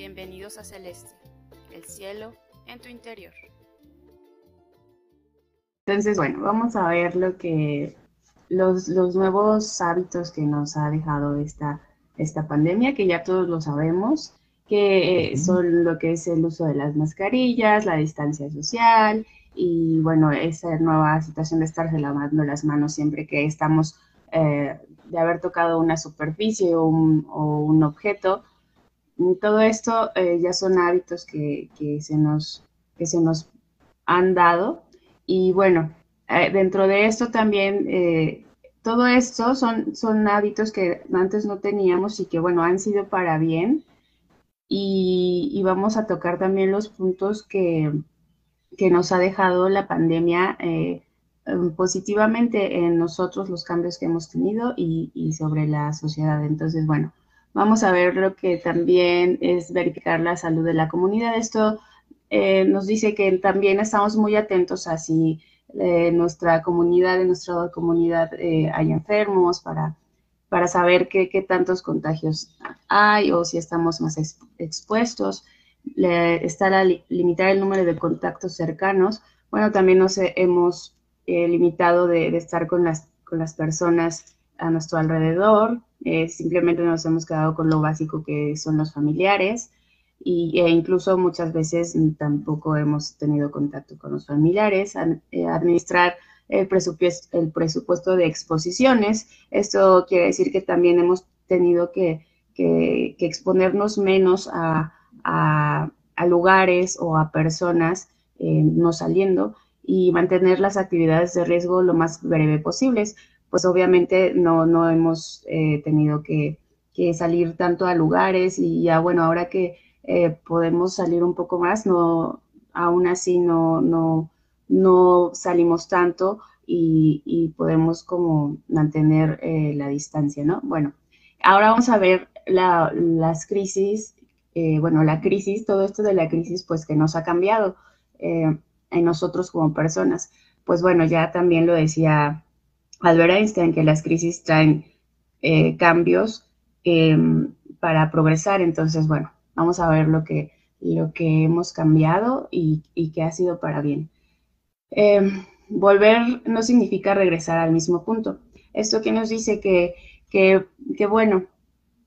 Bienvenidos a Celeste, el cielo en tu interior. Entonces, bueno, vamos a ver lo que los, los nuevos hábitos que nos ha dejado esta, esta pandemia, que ya todos lo sabemos, que son lo que es el uso de las mascarillas, la distancia social y bueno, esa nueva situación de estarse lavando las manos siempre que estamos eh, de haber tocado una superficie o un, objeto. Todo esto eh, ya son hábitos que, se nos, que se nos han dado. Y bueno, eh, dentro de esto también, todo esto son, son hábitos que antes no teníamos y que bueno, han sido para bien. Y, vamos a tocar también los puntos que, que nos ha dejado la pandemia Em, positivamente en nosotros los cambios que hemos tenido y, sobre la sociedad. Entonces, bueno, vamos a ver lo que también es verificar la salud de la comunidad. Esto eh, nos dice que también estamos muy atentos a si eh, nuestra comunidad, en nuestra comunidad eh, hay enfermos para, para saber qué, qué, tantos contagios hay o si estamos más expuestos. está la, limitar el número de contactos cercanos. Bueno, también nos hemos eh, limitado de, estar con las, con las personas a nuestro alrededor, eh, simplemente nos hemos quedado con lo básico que son los familiares y, e incluso muchas veces tampoco hemos tenido contacto con los familiares, eh, administrar el presupuesto, el presupuesto de exposiciones. Esto quiere decir que también hemos tenido que, que, exponernos menos a, a, lugares o a personas no saliendo y mantener las actividades de riesgo lo más breve posibles. Pues obviamente no, no hemos eh, tenido que, salir tanto a lugares y ya bueno, ahora que eh, podemos salir un poco más, no, aún así no, no, no salimos tanto y, podemos como mantener eh, la distancia, ¿no? Bueno, ahora vamos a ver las crisis, bueno, la crisis, todo esto de la crisis, pues que nos ha cambiado en nosotros como personas. Pues bueno, ya también lo decía Albert Einstein, que las crisis traen eh, cambios em, para progresar. Entonces, bueno, vamos a ver lo que, lo que hemos cambiado y, y que ha sido para bien. Em, volver no significa regresar al mismo punto. Esto que nos dice que, que, que bueno,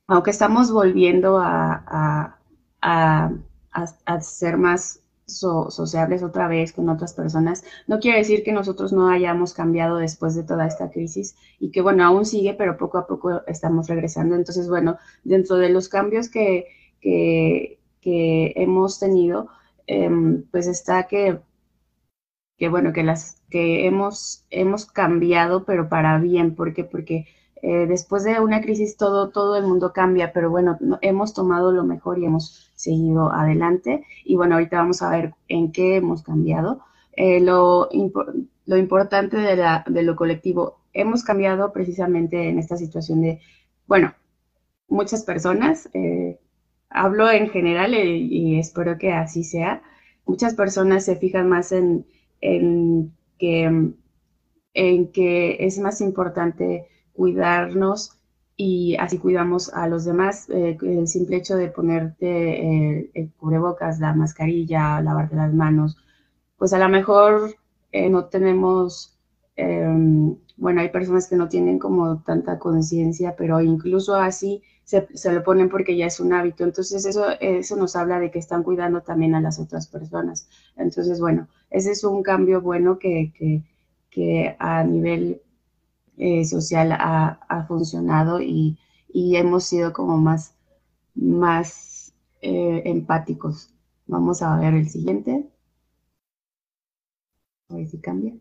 aunque estamos volviendo a, a, a, a ser más sociables otra vez con otras personas. No quiere decir que nosotros no hayamos cambiado después de toda esta crisis y que, bueno, aún sigue, pero poco a poco estamos regresando. Entonces, bueno, dentro de los cambios que, que, hemos tenido, em, pues está que, que, bueno, que las que hemos, hemos cambiado, pero para bien. ¿Por qué? Porque eh, después de una crisis todo, todo el mundo cambia, pero bueno, hemos tomado lo mejor y hemos seguido adelante. Y bueno, ahorita vamos a ver en qué hemos cambiado. Eh, lo, lo, importante de, la, de lo colectivo, hemos cambiado precisamente en esta situación de, bueno, muchas personas, eh, hablo en general y, espero que así sea, muchas personas se fijan más en, en, que, en que es más importante cuidarnos y así cuidamos a los demás. Eh, el simple hecho de ponerte eh, el cubrebocas, la mascarilla, lavarte las manos, pues a lo mejor eh, no tenemos, em, bueno, hay personas que no tienen como tanta conciencia, pero incluso así se, lo ponen porque ya es un hábito. Entonces eso, eso nos habla de que están cuidando también a las otras personas. Entonces, bueno, ese es un cambio bueno que, que, que a nivel eh, social ha, funcionado y, hemos sido como más, más eh, empáticos. Vamos a ver el siguiente. A ver si cambia.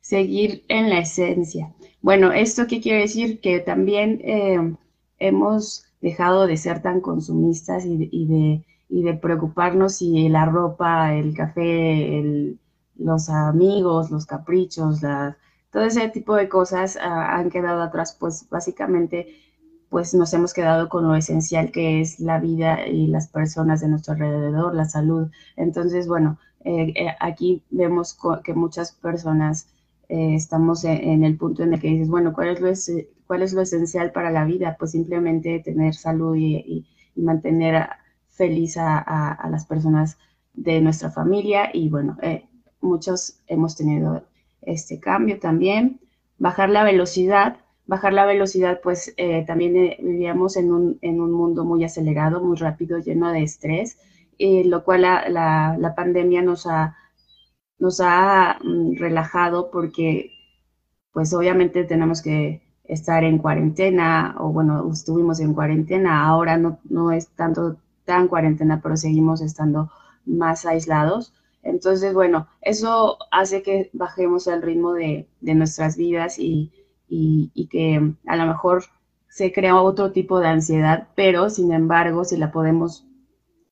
Seguir en la esencia. Bueno, ¿esto qué quiere decir? Que también eh, hemos dejado de ser tan consumistas y, de, y de preocuparnos si la ropa, el café, los amigos, los caprichos, las todo ese tipo de cosas ah, han quedado atrás, pues básicamente pues nos hemos quedado con lo esencial que es la vida y las personas de nuestro alrededor, la salud. Entonces, bueno, eh, eh, aquí vemos que muchas personas eh, estamos en, el punto en el que dices, bueno, ¿cuál es, lo ¿cuál es lo esencial para la vida? Pues simplemente tener salud y, mantener feliz a, las personas de nuestra familia y bueno, muchos hemos tenido este cambio también. Bajar la velocidad, bajar la velocidad, pues eh, también eh, vivíamos en un, en un, mundo muy acelerado, muy rápido, lleno de estrés, lo cual la, la, pandemia nos ha, nos ha mm, relajado porque pues obviamente tenemos que estar en cuarentena, o bueno, estuvimos en cuarentena, ahora no, no es tanto tan cuarentena, pero seguimos estando más aislados. Entonces, bueno, eso hace que bajemos el ritmo de, de nuestras vidas y, que a lo mejor se crea otro tipo de ansiedad, pero sin embargo, si la podemos,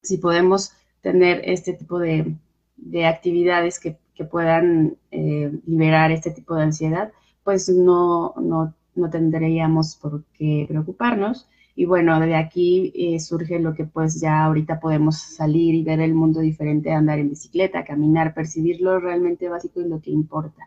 si podemos tener este tipo de, de actividades que, que puedan eh, liberar este tipo de ansiedad, pues no, no, no tendríamos por qué preocuparnos. Y bueno, de aquí eh, surge lo que pues ya ahorita podemos salir y ver el mundo diferente, andar en bicicleta, caminar, percibir lo realmente básico y lo que importa.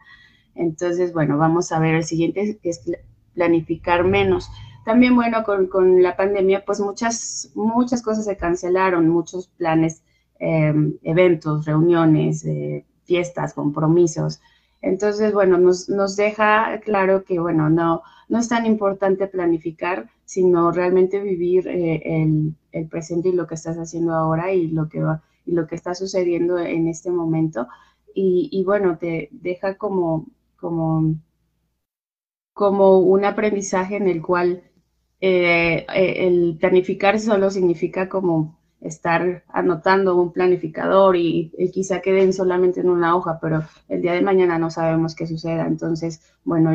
Entonces, bueno, vamos a ver el siguiente, que es planificar menos. También, bueno, con, con la pandemia, pues muchas, muchas cosas se cancelaron, muchos planes, em, eventos, reuniones, eh, fiestas, compromisos. Entonces, bueno, nos, nos deja claro que, bueno, no, no es tan importante planificar, sino realmente vivir eh, el, el, presente y lo que estás haciendo ahora y lo que va, y lo que está sucediendo en este momento. Y, y bueno, te deja como, como, como un aprendizaje en el cual eh, eh, el planificar solo significa como estar anotando un planificador y, quizá queden solamente en una hoja, pero el día de mañana no sabemos qué suceda. Entonces, bueno,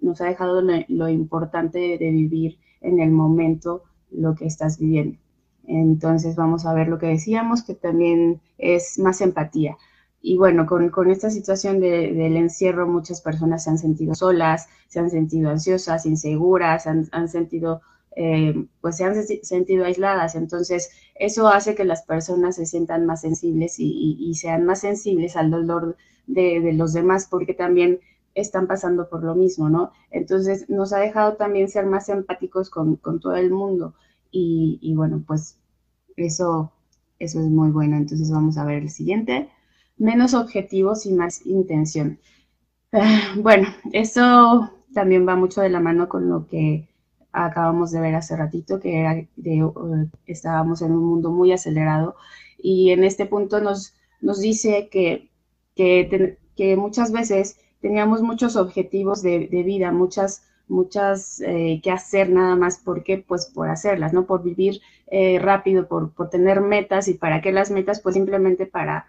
nos ha dejado lo, importante de vivir en el momento lo que estás viviendo. Entonces, vamos a ver lo que decíamos, que también es más empatía. Y bueno, con, con esta situación del encierro, muchas personas se han sentido solas, se han sentido ansiosas, inseguras, han, han sentido eh, pues se han sentido aisladas. Entonces, eso hace que las personas se sientan más sensibles y, sean más sensibles al dolor de, los demás, porque también están pasando por lo mismo, ¿no? Entonces, nos ha dejado también ser más empáticos con, todo el mundo. Y, bueno, pues eso, eso es muy bueno. Entonces, vamos a ver el siguiente. Menos objetivos y más intención. Ah, bueno, eso también va mucho de la mano con lo que acabamos de ver hace ratito, que era de, uh, estábamos en un mundo muy acelerado y en este punto nos, nos dice que, que, que muchas veces teníamos muchos objetivos de, de vida, muchas, muchas eh, que hacer nada más, ¿por qué? Pues por hacerlas, ¿no? Por vivir eh, rápido, por, por tener metas y para qué las metas, pues simplemente para,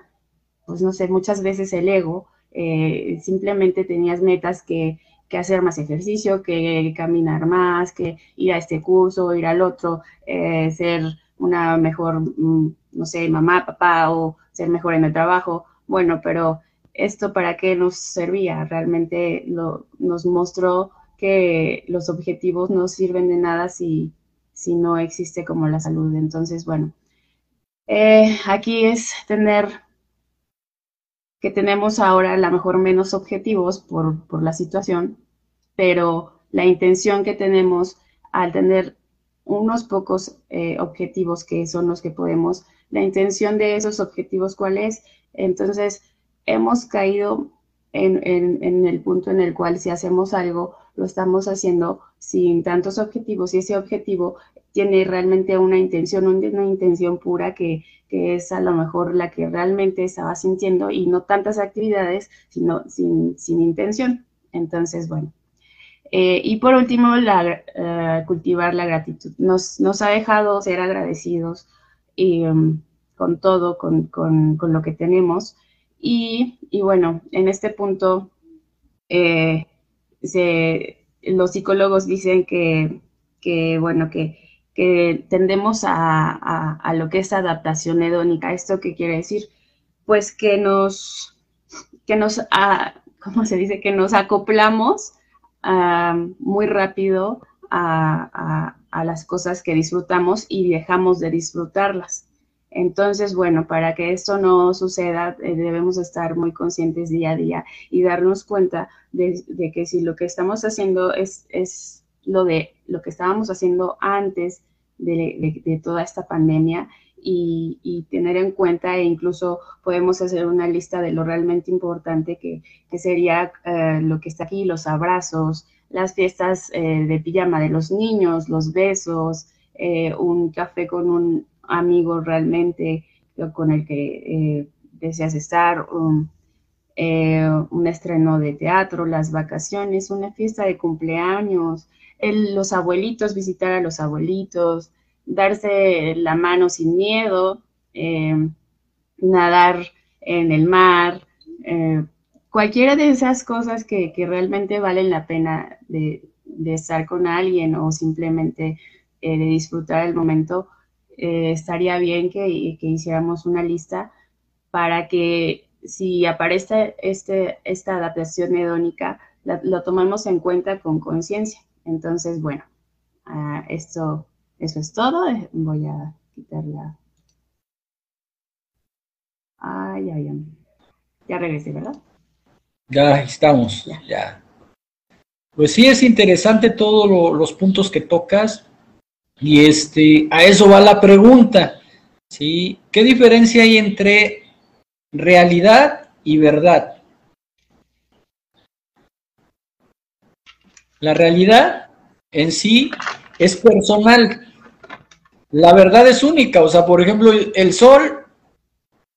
pues no sé, muchas veces el ego, eh, simplemente tenías metas que que hacer más ejercicio, que caminar más, que ir a este curso, ir al otro, eh, ser una mejor, mm, no sé, mamá, papá o ser mejor en el trabajo. Bueno, pero esto para qué nos servía? Realmente lo, nos mostró que los objetivos no sirven de nada si, si no existe como la salud. Entonces, bueno, eh, aquí es tener que tenemos ahora a lo mejor menos objetivos por, por la situación, pero la intención que tenemos al tener unos pocos eh, objetivos que son los que podemos, la intención de esos objetivos, ¿cuál es? Entonces, hemos caído en, el punto en el cual si hacemos algo, lo estamos haciendo sin tantos objetivos y ese objetivo tiene realmente una intención, una intención pura que, es a lo mejor la que realmente estaba sintiendo y no tantas actividades, sino sin, intención. Entonces, bueno, eh, y por último, eh, cultivar la gratitud. Nos, ha dejado ser agradecidos um, con todo, con, lo que tenemos. Y, y, bueno, en este punto, eh, se, los psicólogos dicen que, que bueno, que, que tendemos a, a, a, lo que es adaptación hedónica. ¿Esto qué quiere decir? Pues que nos, que nos, ¿cómo se dice? Que nos acoplamos muy rápido a, las cosas que disfrutamos y dejamos de disfrutarlas. Entonces, bueno, para que esto no suceda, eh, debemos estar muy conscientes día a día y darnos cuenta de, que si lo que estamos haciendo es, es, lo de lo que estábamos haciendo antes de, toda esta pandemia y, tener en cuenta e incluso podemos hacer una lista de lo realmente importante que, sería eh, lo que está aquí, los abrazos, las fiestas eh, de pijama de los niños, los besos, un café con un amigo realmente con el que deseas estar, un, estreno de teatro, las vacaciones, una fiesta de cumpleaños, los abuelitos, visitar a los abuelitos, darse la mano sin miedo, eh, nadar en el mar, eh, cualquiera de esas cosas que, realmente valen la pena de, estar con alguien o simplemente eh, de disfrutar el momento, estaría bien que, hiciéramos una lista para que si aparece este, esta adaptación hedónica, lo tomemos en cuenta con conciencia. Entonces, bueno, ah, esto eso es todo. Eh, voy a quitar la... Ay, ay, ay. Ya regresé, ¿verdad? Ya estamos, ya. Pues sí, es interesante todos los puntos que tocas. Y este, a eso va la pregunta. ¿sí? ¿Qué diferencia hay entre realidad y verdad? La realidad en sí es personal la verdad es única. O sea, por ejemplo, el Sol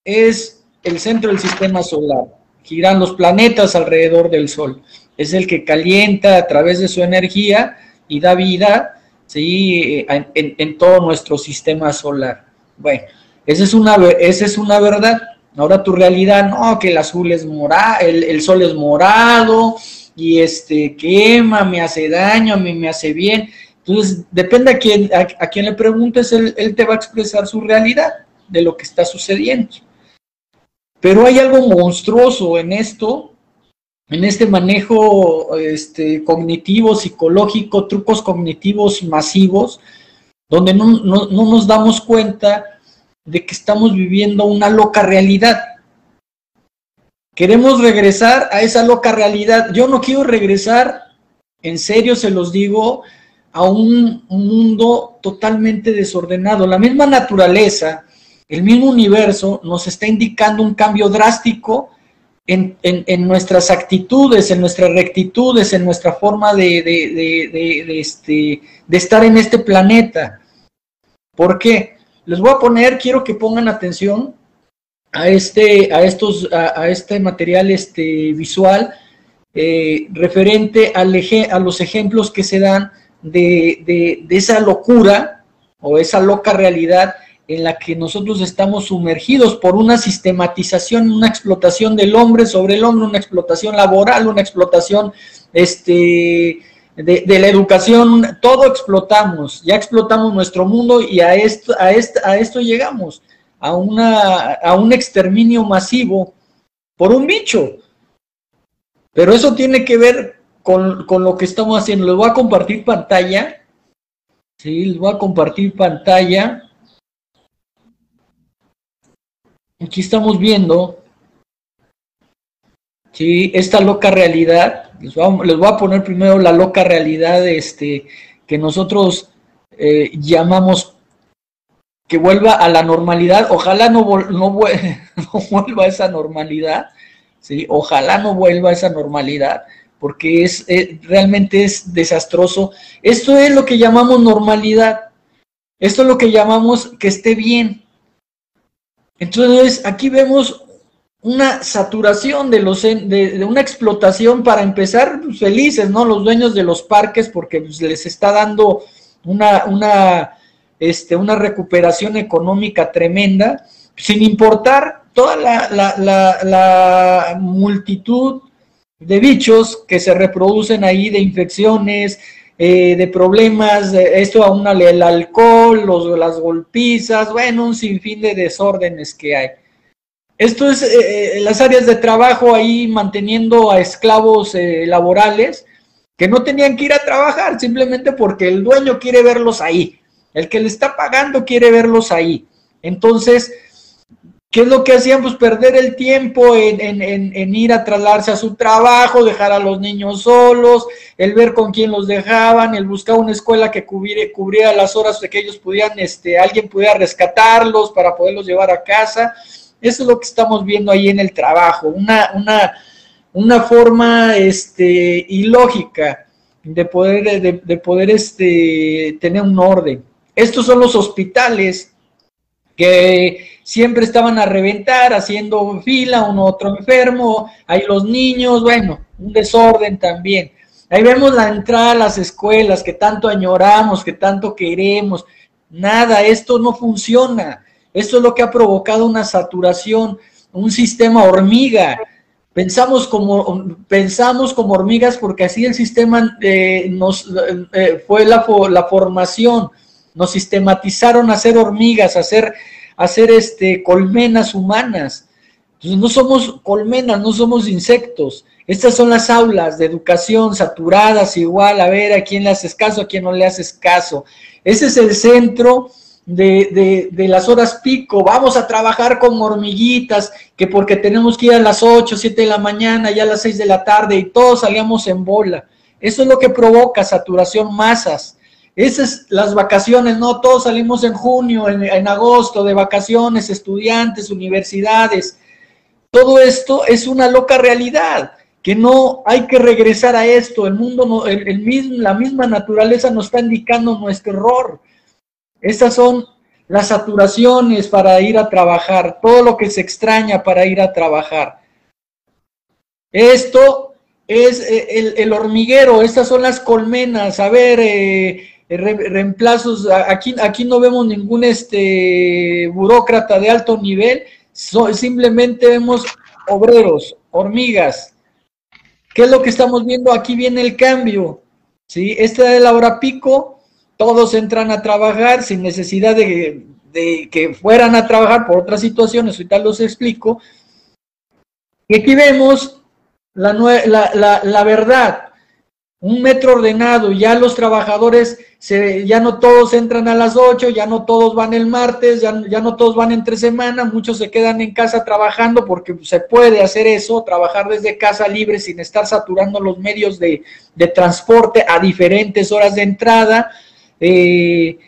es el centro del sistema solar. Giran los planetas alrededor del Sol. Es el que calienta a través de su energía y da vida ¿sí? en, todo nuestro sistema solar. Bueno, esa es una, esa es una verdad. Ahora tu realidad, no, que el azul es morado, el, sol es morado y este quema, me hace daño, a mí me hace bien. Entonces, depende a quién, a, quién le preguntes, él, te va a expresar su realidad de lo que está sucediendo. Pero hay algo monstruoso en esto, en este manejo este, cognitivo, psicológico, trucos cognitivos masivos, donde no, no nos damos cuenta de que estamos viviendo una loca realidad. Queremos regresar a esa loca realidad. Yo no quiero regresar, en serio se los digo, a un, mundo totalmente desordenado. La misma naturaleza, el mismo universo nos está indicando un cambio drástico en, nuestras actitudes, en nuestras rectitudes, en nuestra forma de, de, este, de estar en este planeta. ¿Por qué? Les voy a poner, quiero que pongan atención a este, a estos, a, este material este, visual eh, referente al a los ejemplos que se dan de, esa locura o esa loca realidad en la que nosotros estamos sumergidos por una sistematización, una explotación del hombre sobre el hombre, una explotación laboral, una explotación este, de, la educación, todo explotamos, ya explotamos nuestro mundo y a esto, a a esto llegamos, a, una, a un exterminio masivo por un bicho. Pero eso tiene que ver con, lo que estamos haciendo. Les voy a compartir pantalla. Sí, les voy a compartir pantalla. Aquí estamos viendo, sí, esta loca realidad. Les voy a, poner primero la loca realidad este, que nosotros eh, llamamos que vuelva a la normalidad. Ojalá no, vuelva a esa normalidad. ¿sí? Ojalá no vuelva a esa normalidad porque es, eh, realmente es desastroso. Esto es lo que llamamos normalidad. Esto es lo que llamamos que esté bien. Entonces, aquí vemos una saturación de los de, una explotación para empezar pues, felices, ¿no? Los dueños de los parques porque pues, les está dando una, una, este, una recuperación económica tremenda, sin importar toda la, la, la multitud de bichos que se reproducen ahí, de infecciones, eh, de problemas, esto aún el alcohol, los, las golpizas, bueno, un sinfín de desórdenes que hay. Esto es eh, eh, las áreas de trabajo ahí manteniendo a esclavos laborales que no tenían que ir a trabajar simplemente porque el dueño quiere verlos ahí, el que le está pagando quiere verlos ahí. Entonces, ¿Qué es lo que hacían? Pues perder el tiempo en, ir a trasladarse a su trabajo, dejar a los niños solos, el ver con quién los dejaban, el buscar una escuela que cubriera, las horas de que ellos pudieran, este, alguien pudiera rescatarlos para poderlos llevar a casa. Eso es lo que estamos viendo ahí en el trabajo, una, una, una forma este, ilógica de poder, de, poder este, tener un orden. Estos son los hospitales que siempre estaban a reventar, haciendo fila, uno otro enfermo, ahí los niños, bueno, un desorden también. Ahí vemos la entrada a las escuelas que tanto añoramos, que tanto queremos. Nada, esto no funciona. Esto es lo que ha provocado una saturación, un sistema hormiga. Pensamos como, pensamos como hormigas porque así el sistema eh, nos eh, fue la, la formación nos sistematizaron a ser hormigas, a ser, a este, colmenas humanas. Entonces no somos colmenas, no somos insectos. Estas son las aulas de educación saturadas igual, a ver a quién le haces caso, a quién no le haces caso. Ese es el centro de, de, las horas pico. Vamos a trabajar con hormiguitas, que porque tenemos que ir a las 8, 7 de la mañana, ya a las 6 de la tarde y todos salíamos en bola. Eso es lo que provoca saturación masas. Esas las vacaciones, no, todos salimos en junio, en, agosto, de vacaciones, estudiantes, universidades. Todo esto es una loca realidad, que no hay que regresar a esto. El mundo, el, mismo, la misma naturaleza nos está indicando nuestro error. Estas son las saturaciones para ir a trabajar, todo lo que se extraña para ir a trabajar. Esto es eh, el, hormiguero, estas son las colmenas. A ver, eh, eh, reemplazos, aquí, aquí no vemos ningún este burócrata de alto nivel, simplemente vemos obreros, hormigas. ¿Qué es lo que estamos viendo? Aquí viene el cambio. ¿sí? Esta es la hora pico, todos entran a trabajar sin necesidad de, que fueran a trabajar por otras situaciones, ahorita los explico. Y aquí vemos la, la verdad, un metro ordenado, ya los trabajadores, se, ya no todos entran a las 8, ya no todos van el martes, ya, ya, no todos van entre semana, muchos se quedan en casa trabajando porque se puede hacer eso, trabajar desde casa libre sin estar saturando los medios de, transporte a diferentes horas de entrada. Eh,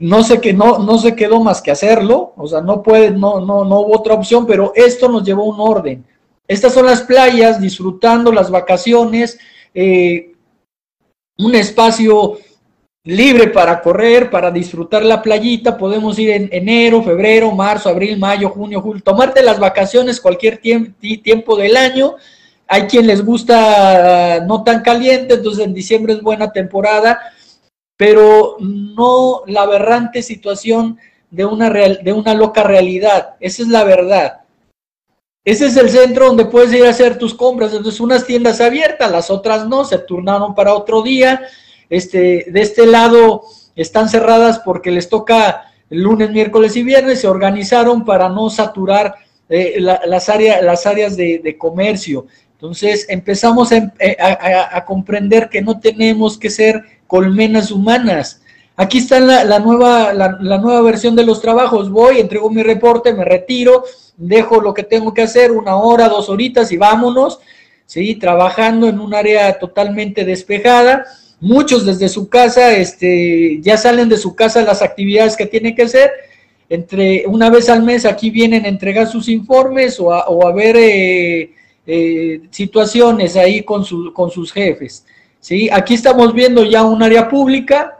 no sé que no, no se quedó más que hacerlo, o sea, no puede, no, no, no hubo otra opción, pero esto nos llevó a un orden. Estas son las playas, disfrutando las vacaciones, eh, un espacio libre para correr, para disfrutar la playita. Podemos ir en enero, febrero, marzo, abril, mayo, junio, julio. Tomarte las vacaciones cualquier tiempo del año. Hay quien les gusta ah, no tan caliente, entonces en diciembre es buena temporada, pero no la aberrante situación de una, real, de una loca realidad. Esa es la verdad. Ese es el centro donde puedes ir a hacer tus compras. Entonces, unas tiendas abiertas, las otras no, se turnaron para otro día. Este, de este lado están cerradas porque les toca lunes, miércoles y viernes. Se organizaron para no saturar eh, las, áreas, las áreas de, comercio. Entonces, empezamos eh, a, comprender que no tenemos que ser colmenas humanas. Aquí está la, nueva, la nueva versión de los trabajos. Voy, entrego mi reporte, me retiro dejo lo que tengo que hacer, una hora, dos horitas y vámonos, ¿sí? Trabajando en un área totalmente despejada. Muchos desde su casa, este, ya salen de su casa las actividades que tienen que hacer. Entre una vez al mes aquí vienen a entregar sus informes o a, ver eh, eh, situaciones ahí con, con sus jefes. ¿sí? Aquí estamos viendo ya un área pública,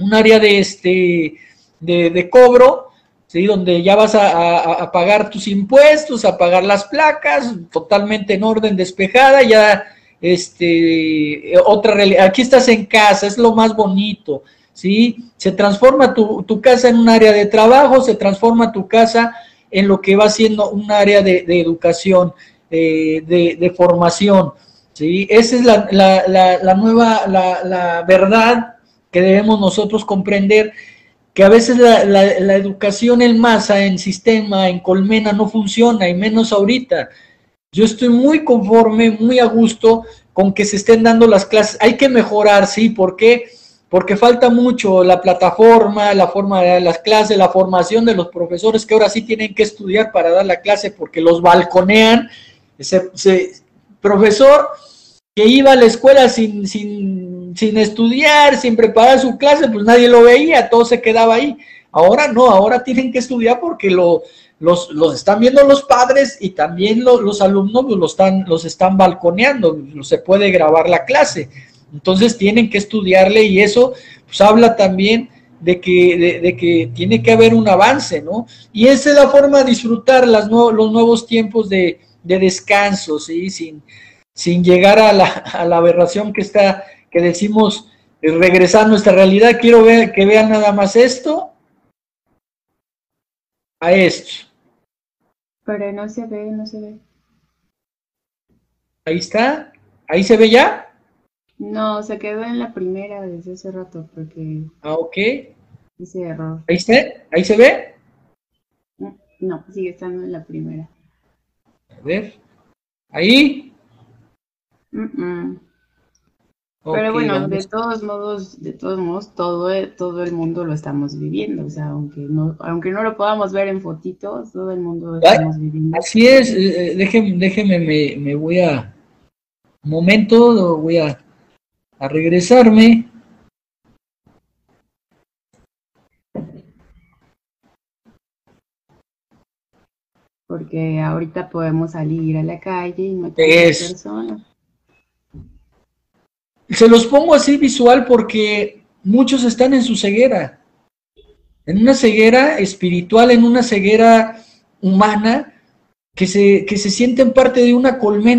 un área de, este, de, cobro, ¿sí? donde ya vas a, pagar tus impuestos, a pagar las placas, totalmente en orden, despejada, ya este, otra realidad. Aquí estás en casa, es lo más bonito, ¿sí? Se transforma tu, casa en un área de trabajo, se transforma tu casa en lo que va siendo un área de, educación, eh, de, formación, ¿sí? Esa es la, la nueva, la verdad que debemos nosotros comprender que a veces la, educación en masa, en sistema, en colmena no funciona, y menos ahorita. Yo estoy muy conforme, muy a gusto con que se estén dando las clases. Hay que mejorar, sí, ¿por qué? porque falta mucho la plataforma, la forma de las clases, la formación de los profesores que ahora sí tienen que estudiar para dar la clase porque los balconean. Ese, profesor que iba a la escuela sin, sin, sin estudiar, sin preparar su clase, pues nadie lo veía, todo se quedaba ahí. Ahora no, ahora tienen que estudiar porque lo, los, los están viendo los padres y también los alumnos pues, los, están, los están balconeando, se puede grabar la clase. Entonces tienen que estudiarle y eso pues habla también de que, de, que tiene que haber un avance, ¿no? Y esa es la forma de disfrutar las los nuevos tiempos de, descanso, ¿sí? Sin, sin llegar a la, a la aberración que está, que decimos eh, regresar a nuestra realidad. Quiero ver, que vean nada más esto a esto. Pero no se ve, no se ve. Ahí está. ¿Ahí se ve ya? No, se quedó en la primera desde hace rato porque... Ah, ok. Hice error. ¿Ahí se, ¿Ahí se ve? No, sigue estando en la primera. A ver. ¿Ahí? Pero bueno, de todos modos, de todos modos, todo, todo el mundo lo estamos viviendo. O sea, aunque no, aunque no lo podamos ver en fotitos, todo el mundo lo estamos viviendo. Así es, eh, eh, déjeme, déjeme me, me voy a... Un momento, voy a a regresarme. Porque ahorita podemos salir a la calle y no tener personas. Se los pongo así visual porque muchos están en su ceguera. En una ceguera espiritual, en una ceguera humana, que se, que se sienten parte de una colmena